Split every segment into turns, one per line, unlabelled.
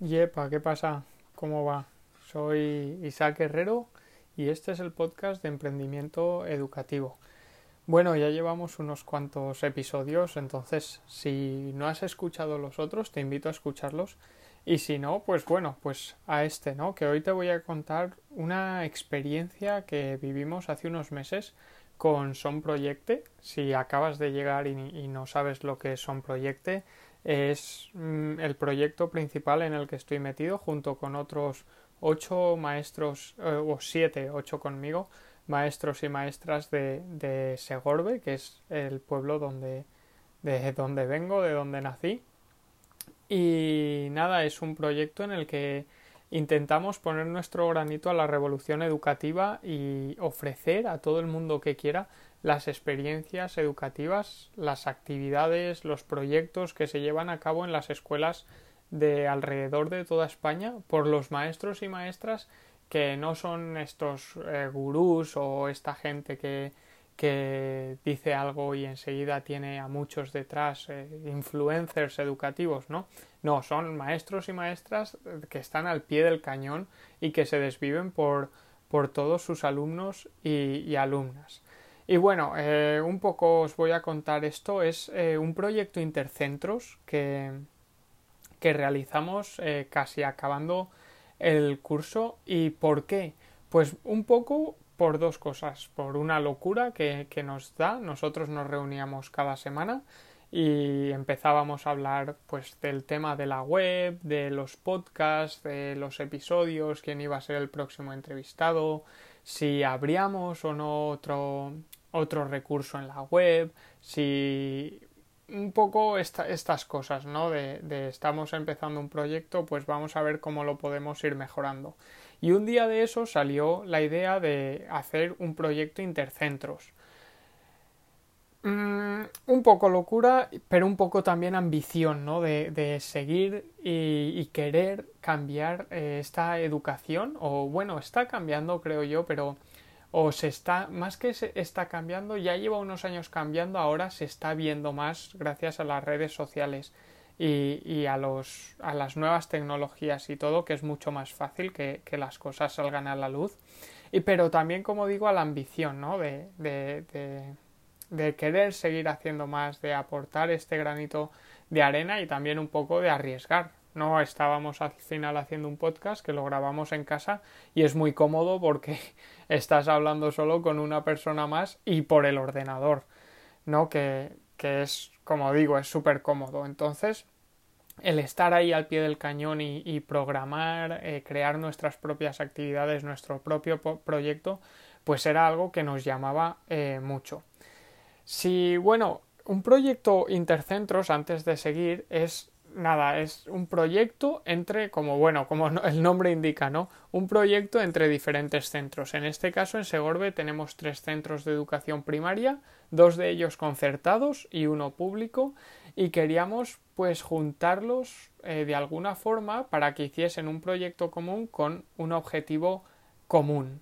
Yepa, ¿qué pasa? ¿Cómo va? Soy Isaac Herrero y este es el podcast de emprendimiento educativo. Bueno, ya llevamos unos cuantos episodios, entonces si no has escuchado los otros, te invito a escucharlos. Y si no, pues bueno, pues a este, ¿no? Que hoy te voy a contar una experiencia que vivimos hace unos meses con Son Proyecte. Si acabas de llegar y, no sabes lo que es Son Proyecte, es mm, el proyecto principal en el que estoy metido junto con otros ocho maestros eh, o siete, ocho conmigo, maestros y maestras de, de, Segorbe, que es el pueblo donde, de donde vengo, de donde nací. Y nada, es un proyecto en el que intentamos poner nuestro granito a la revolución educativa y ofrecer a todo el mundo que quiera las experiencias educativas, las actividades, los proyectos que se llevan a cabo en las escuelas de alrededor de toda España por los maestros y maestras que no son estos eh, gurús o esta gente que, que dice algo y enseguida tiene a muchos detrás, eh, influencers educativos, ¿no? No, son maestros y maestras que están al pie del cañón y que se desviven por, por todos sus alumnos y, y alumnas. Y bueno, eh, un poco os voy a contar esto. Es eh, un proyecto intercentros que, que realizamos eh, casi acabando el curso. ¿Y por qué? Pues un poco por dos cosas. Por una locura que, que nos da. Nosotros nos reuníamos cada semana y empezábamos a hablar pues del tema de la web, de los podcasts, de los episodios, quién iba a ser el próximo entrevistado, si abríamos o no otro, otro recurso en la web, si un poco estas cosas, ¿no? De, estamos empezando un proyecto, pues vamos a ver cómo lo podemos ir mejorando. Y un día de eso salió la idea de hacer un proyecto intercentros. Mm, un poco locura, pero un poco también ambición, ¿no? De, seguir y, y, querer cambiar eh, esta educación, o bueno, está cambiando, creo yo, pero o se está, más que se está cambiando, ya lleva unos años cambiando, ahora se está viendo más gracias a las redes sociales y, y a, los, a las nuevas tecnologías y todo, que es mucho más fácil que, que, las cosas salgan a la luz. Y pero también, como digo, a la ambición, ¿no? De, de, de, de querer seguir haciendo más, de aportar este granito de arena y también un poco de arriesgar, no estábamos al final haciendo un podcast que lo grabamos en casa y es muy cómodo porque estás hablando solo con una persona más y por el ordenador, ¿no? Que, que es, como digo, es súper cómodo. Entonces, el estar ahí al pie del cañón y, programar, eh, crear nuestras propias actividades, nuestro propio proyecto, pues era algo que nos llamaba eh, mucho. Si, bueno, un proyecto intercentros, antes de seguir, es nada, es un proyecto entre, como bueno, como el nombre indica, ¿no? Un proyecto entre diferentes centros. En este caso, en Segorbe tenemos tres centros de educación primaria, dos de ellos concertados y uno público, y queríamos pues juntarlos eh, de alguna forma para que hiciesen un proyecto común con un objetivo común.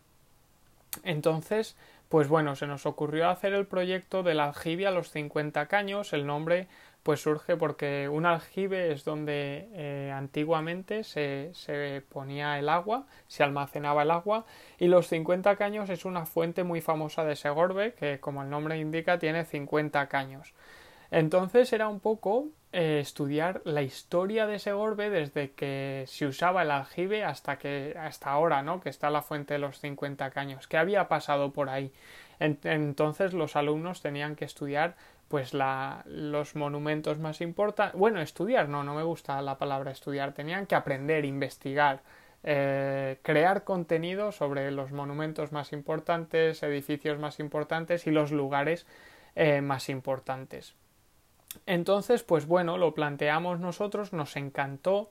Entonces, pues bueno, se nos ocurrió hacer el proyecto del aljibe a los 50 caños, el nombre pues surge porque un aljibe es donde eh, antiguamente se, se, ponía el agua, se almacenaba el agua, y los 50 caños es una fuente muy famosa de Segorbe, que como el nombre indica tiene 50 caños. Entonces era un poco eh, estudiar la historia de Segorbe desde que se usaba el aljibe hasta que hasta ahora, ¿no? Que está la fuente de los 50 caños. ¿Qué había pasado por ahí? Entonces los alumnos tenían que estudiar pues los monumentos más importantes. Bueno, estudiar, no, no me gusta la palabra estudiar. Tenían que aprender, investigar, eh, crear contenido sobre los monumentos más importantes, edificios más importantes y los lugares eh, más importantes. Entonces, pues bueno, lo planteamos nosotros, nos encantó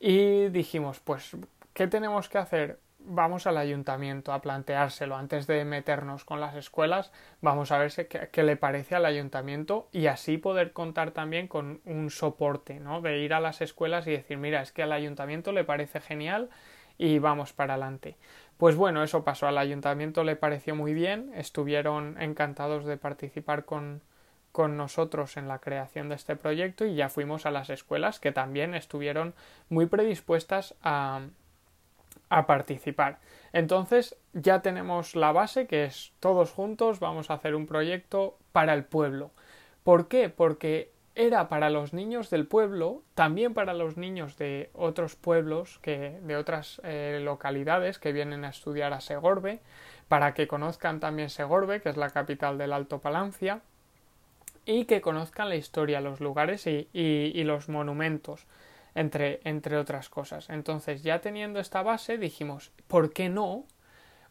y dijimos, pues, ¿qué tenemos que hacer? Vamos al ayuntamiento a planteárselo antes de meternos con las escuelas, vamos a ver qué, qué, le parece al ayuntamiento y así poder contar también con un soporte, ¿no? De ir a las escuelas y decir, mira, es que al ayuntamiento le parece genial y vamos para adelante. Pues bueno, eso pasó, al ayuntamiento le pareció muy bien, estuvieron encantados de participar con, con nosotros en la creación de este proyecto y ya fuimos a las escuelas que también estuvieron muy predispuestas a, a participar. Entonces ya tenemos la base que es todos juntos vamos a hacer un proyecto para el pueblo. ¿Por qué? Porque era para los niños del pueblo, también para los niños de otros pueblos, que, de otras eh, localidades que vienen a estudiar a Segorbe, para que conozcan también Segorbe, que es la capital del Alto Palancia, y que conozcan la historia, los lugares y, y los monumentos, entre, entre otras cosas. Entonces, ya teniendo esta base, dijimos, ¿por qué no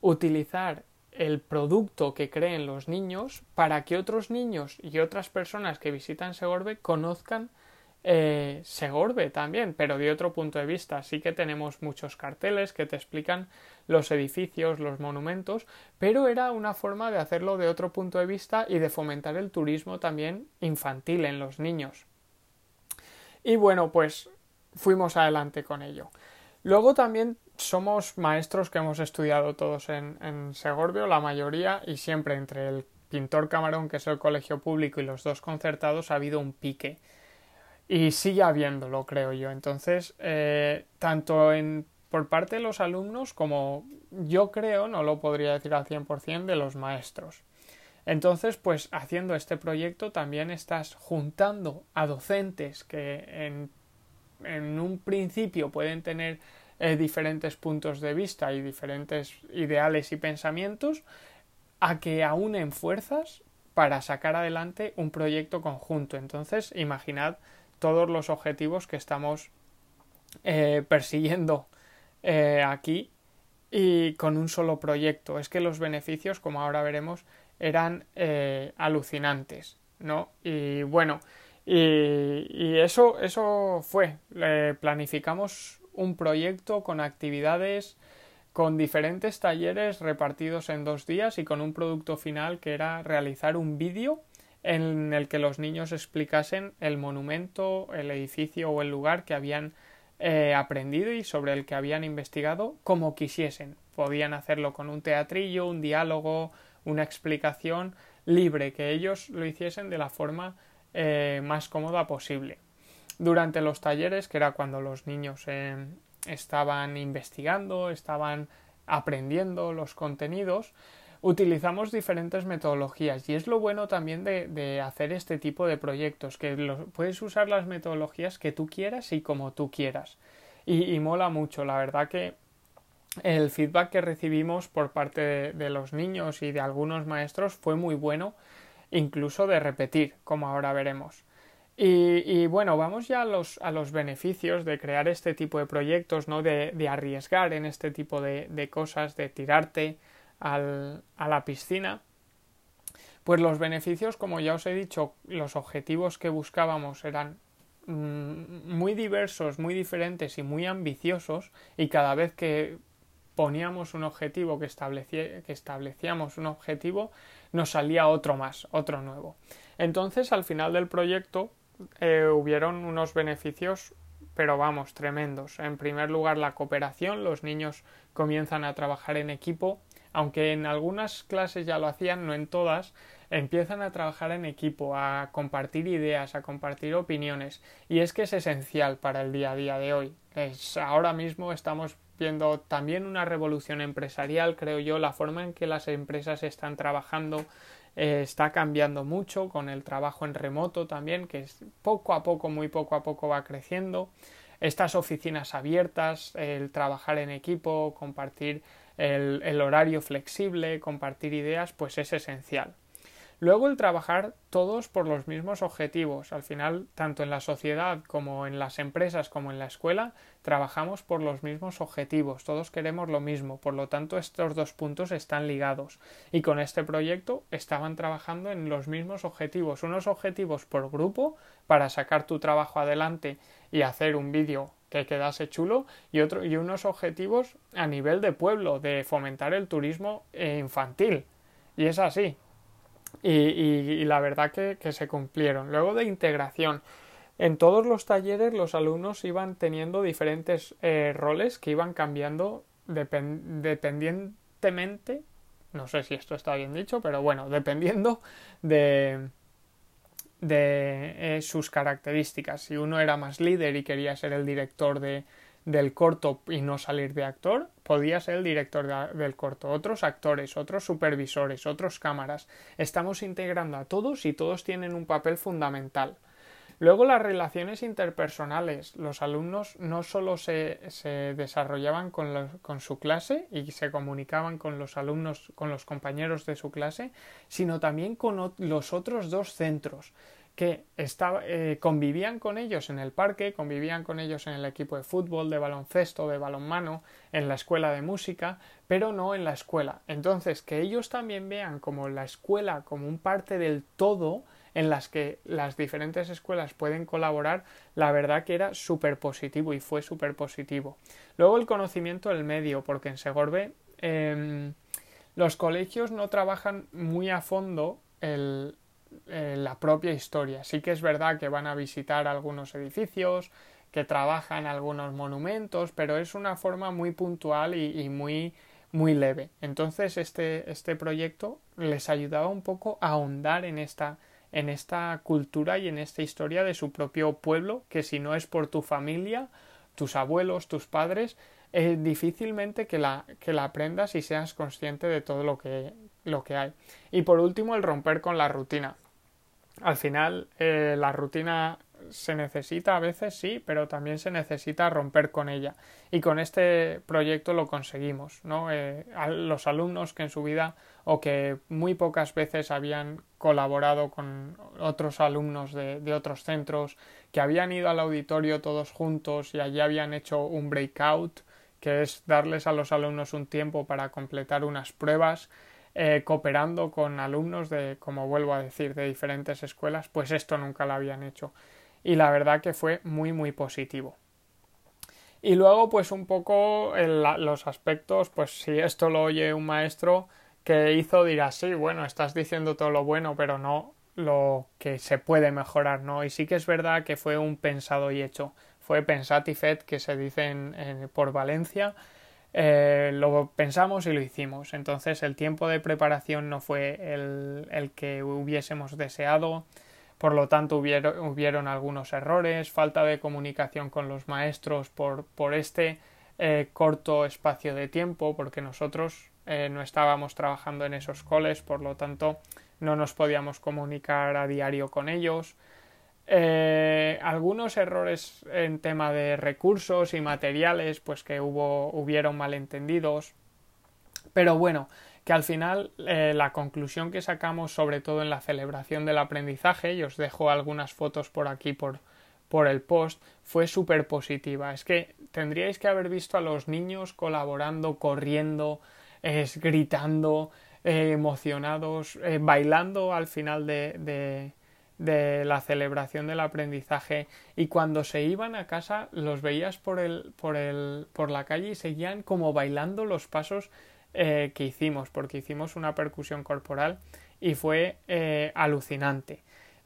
utilizar el producto que creen los niños para que otros niños y otras personas que visitan Segorbe conozcan eh, Segorbe también, pero de otro punto de vista. Sí que tenemos muchos carteles que te explican los edificios, los monumentos, pero era una forma de hacerlo de otro punto de vista y de fomentar el turismo también infantil en los niños. Y bueno, pues fuimos adelante con ello. Luego también somos maestros que hemos estudiado todos en, en Segorbio, la mayoría, y siempre entre el Pintor Camarón, que es el colegio público, y los dos concertados ha habido un pique. Y sigue habiéndolo, creo yo. Entonces, eh, tanto en, por parte de los alumnos como yo creo, no lo podría decir al 100%, de los maestros. Entonces, pues haciendo este proyecto también estás juntando a docentes que en, en un principio pueden tener eh, diferentes puntos de vista y diferentes ideales y pensamientos a que aúnen fuerzas para sacar adelante un proyecto conjunto. Entonces, imaginad todos los objetivos que estamos eh, persiguiendo eh, aquí y con un solo proyecto. Es que los beneficios, como ahora veremos, eran alucinantes, ¿no? Y bueno, y, y eso, eso fue. planificamos un proyecto con actividades con diferentes talleres repartidos en dos días y con un producto final que era realizar un vídeo en el que los niños explicasen el monumento, el edificio o el lugar que habían eh, aprendido y sobre el que habían investigado como quisiesen. Podían hacerlo con un teatrillo, un diálogo, una explicación libre, que ellos lo hiciesen de la forma eh, más cómoda posible. Durante los talleres, que era cuando los niños eh, estaban investigando, estaban aprendiendo los contenidos, utilizamos diferentes metodologías. Y es lo bueno también de, hacer este tipo de proyectos, que puedes usar las metodologías que tú quieras y como tú quieras. Y, mola mucho, la verdad que el feedback que recibimos por parte de los niños y de algunos maestros fue muy bueno, incluso de repetir, como ahora veremos. Y, bueno, vamos ya a los, a los, beneficios de crear este tipo de proyectos, ¿no? De, de arriesgar en este tipo de, de cosas, de tirarte al, a la piscina. Pues los beneficios, como ya os he dicho, los objetivos que buscábamos eran mm, muy diversos, muy diferentes y muy ambiciosos, y cada vez que poníamos un objetivo, que, que establecíamos un objetivo, nos salía otro más, otro nuevo. Entonces, al final del proyecto, eh, hubieron unos beneficios pero vamos, tremendos. En primer lugar, la cooperación. Los niños comienzan a trabajar en equipo, aunque en algunas clases ya lo hacían, no en todas, empiezan a trabajar en equipo, a compartir ideas, a compartir opiniones. Y es que es esencial para el día a día de hoy. Es, ahora mismo estamos viendo también una revolución empresarial, creo yo, la forma en que las empresas están trabajando eh, está cambiando mucho con el trabajo en remoto también, que es poco a poco, muy poco a poco va creciendo. Estas oficinas abiertas, el trabajar en equipo, compartir el horario flexible, compartir ideas, pues es esencial. Luego el trabajar todos por los mismos objetivos. Al final, tanto en la sociedad como en las empresas como en la escuela, trabajamos por los mismos objetivos. Todos queremos lo mismo. Por lo tanto, estos dos puntos están ligados. Y con este proyecto estaban trabajando en los mismos objetivos. Unos objetivos por grupo para sacar tu trabajo adelante y hacer un vídeo que quedase chulo y otro y unos objetivos a nivel de pueblo de fomentar el turismo infantil y es así y, la verdad que, se cumplieron. Luego de integración. En todos los talleres los alumnos iban teniendo diferentes eh, roles que iban cambiando dependientemente, no sé si esto está bien dicho, pero bueno, dependiendo de, de eh, sus características. Si uno era más líder y quería ser el director de, del corto y no salir de actor, podía ser el director del corto. Otros actores, otros supervisores, otros cámaras. Estamos integrando a todos y todos tienen un papel fundamental. Luego las relaciones interpersonales. Los alumnos no solo se, desarrollaban con, con, su clase y se comunicaban con los alumnos, con los compañeros de su clase, sino también con los otros dos centros que eh, convivían con ellos en el parque, convivían con ellos en el equipo de fútbol, de baloncesto, de balonmano, en la escuela de música, pero no en la escuela. Entonces, que ellos también vean como la escuela como un parte del todo, en las que las diferentes escuelas pueden colaborar, la verdad que era súper positivo y fue súper positivo. Luego el conocimiento del medio, porque en Segorbe em, los colegios no trabajan muy a fondo el, eh, la propia historia. Sí que es verdad que van a visitar algunos edificios, que trabajan algunos monumentos, pero es una forma muy puntual y, muy muy leve. Entonces este, este proyecto les ayudaba un poco a ahondar en esta en esta cultura y en esta historia de su propio pueblo, que si no es por tu familia, tus abuelos, tus padres, es difícilmente que la, que la aprendas y seas consciente de todo lo que, lo que hay. Y por último, el romper con la rutina. Al final, eh, la rutina se necesita a veces, sí, pero también se necesita romper con ella. Y con este proyecto lo conseguimos, ¿no? Eh, los alumnos que en su vida o que muy pocas veces habían colaborado con otros alumnos de otros centros, que habían ido al auditorio todos juntos y allí habían hecho un breakout, que es darles a los alumnos un tiempo para completar unas pruebas, eh, cooperando con alumnos de, como vuelvo a decir, de diferentes escuelas, pues esto nunca lo habían hecho y la verdad que fue muy muy positivo. Y luego pues un poco los aspectos, pues si esto lo oye un maestro que hizo dirá sí, bueno, estás diciendo todo lo bueno, pero no lo que se puede mejorar, ¿no? Y sí que es verdad que fue un pensado y hecho. Fue pensat y fet que se dice por Valencia. Eh, lo pensamos y lo hicimos. Entonces el tiempo de preparación no fue el, que hubiésemos deseado por lo tanto hubieron, algunos errores, falta de comunicación con los maestros por, por este eh, corto espacio de tiempo, porque nosotros eh, no estábamos trabajando en esos coles, por lo tanto no nos podíamos comunicar a diario con ellos. Eh, algunos errores en tema de recursos y materiales, pues que hubo, hubieron malentendidos. Pero bueno, que al final eh, la conclusión que sacamos sobre todo en la celebración del aprendizaje, y os dejo algunas fotos por aquí por, por el post, fue súper positiva. Es que tendríais que haber visto a los niños colaborando, corriendo, gritando, eh, emocionados, bailando al final de, de, de, la celebración del aprendizaje y cuando se iban a casa los veías por, el, por, el, por la calle y seguían como bailando los pasos eh, que hicimos, porque hicimos una percusión corporal y fue eh, alucinante.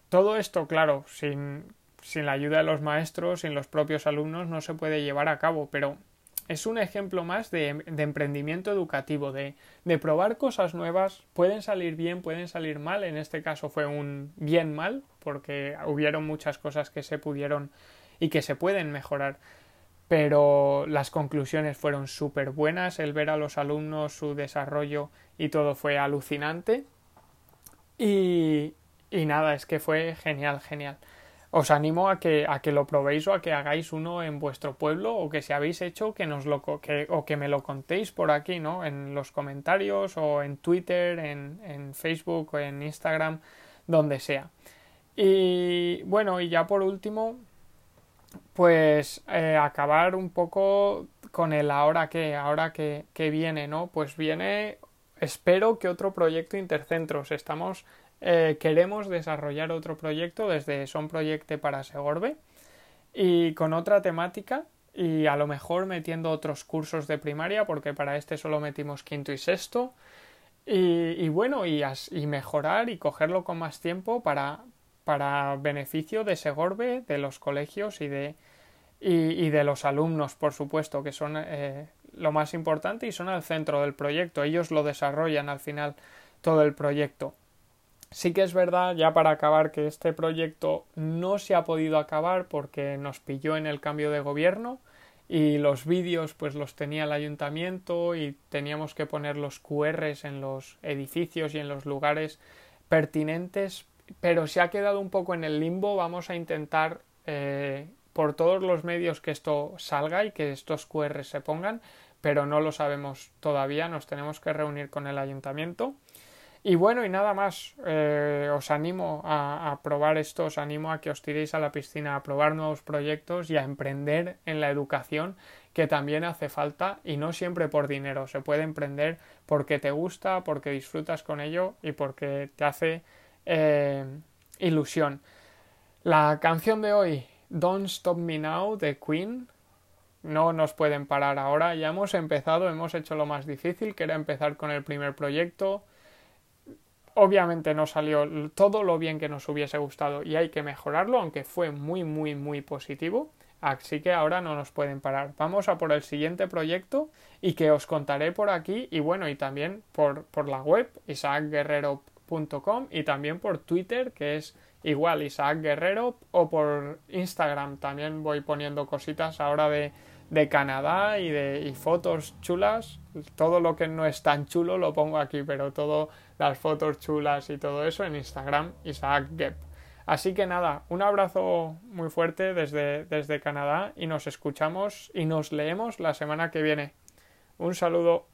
Todo esto, claro, sin, sin la ayuda de los maestros, sin los propios alumnos, no se puede llevar a cabo, pero es un ejemplo más de, emprendimiento educativo, de, de, probar cosas nuevas, pueden salir bien, pueden salir mal, en este caso fue un bien mal, porque hubieron muchas cosas que se pudieron y que se pueden mejorar, pero las conclusiones fueron súper buenas, el ver a los alumnos, su desarrollo y todo fue alucinante. Y, y nada, es que fue genial, genial. Os animo a que, a que lo probéis o a que hagáis uno en vuestro pueblo o que si habéis hecho que nos lo que, o que me lo contéis por aquí, ¿no? En los comentarios o en Twitter, en, en Facebook o en Instagram, donde sea. Y bueno, y ya por último, pues eh, acabar un poco con el ahora que, ahora que, que, viene, ¿no? Pues viene, espero que otro proyecto intercentros. Estamos, eh, queremos desarrollar otro proyecto desde Son Proyecte para Segorbe y con otra temática y a lo mejor metiendo otros cursos de primaria porque para este solo metimos quinto y sexto y, y bueno y, y mejorar y cogerlo con más tiempo para, para beneficio de Segorbe, de los colegios y de, y, de los alumnos, por supuesto, que son eh, lo más importante y son al centro del proyecto. Ellos lo desarrollan al final todo el proyecto. Sí que es verdad, ya para acabar, que este proyecto no se ha podido acabar porque nos pilló en el cambio de gobierno y los vídeos pues los tenía el ayuntamiento y teníamos que poner los QRs en los edificios y en los lugares pertinentes, pero se ha quedado un poco en el limbo. Vamos a intentar eh, por todos los medios que esto salga y que estos QRs se pongan, pero no lo sabemos todavía. Nos tenemos que reunir con el ayuntamiento. Y bueno, y nada más, eh, os animo a, probar esto, os animo a que os tiréis a la piscina, a probar nuevos proyectos y a emprender en la educación, que también hace falta y no siempre por dinero, se puede emprender porque te gusta, porque disfrutas con ello y porque te hace eh, ilusión. La canción de hoy, Don't Stop Me Now, de Queen, no nos pueden parar ahora, ya hemos empezado, hemos hecho lo más difícil, que era empezar con el primer proyecto, Obviamente no salió todo lo bien que nos hubiese gustado y hay que mejorarlo, aunque fue muy, muy, muy positivo. Así que ahora no nos pueden parar. Vamos a por el siguiente proyecto y que os contaré por aquí y bueno, y también por, por la web isaacguerrero.com y también por Twitter que es igual Isaac Guerrero o por Instagram también voy poniendo cositas ahora de, de Canadá y de fotos chulas. Todo lo que no es tan chulo lo pongo aquí, pero todo las fotos chulas y todo eso en Instagram, Isaac Gep. Así que nada, un abrazo muy fuerte desde, desde Canadá y nos escuchamos y nos leemos la semana que viene. Un saludo.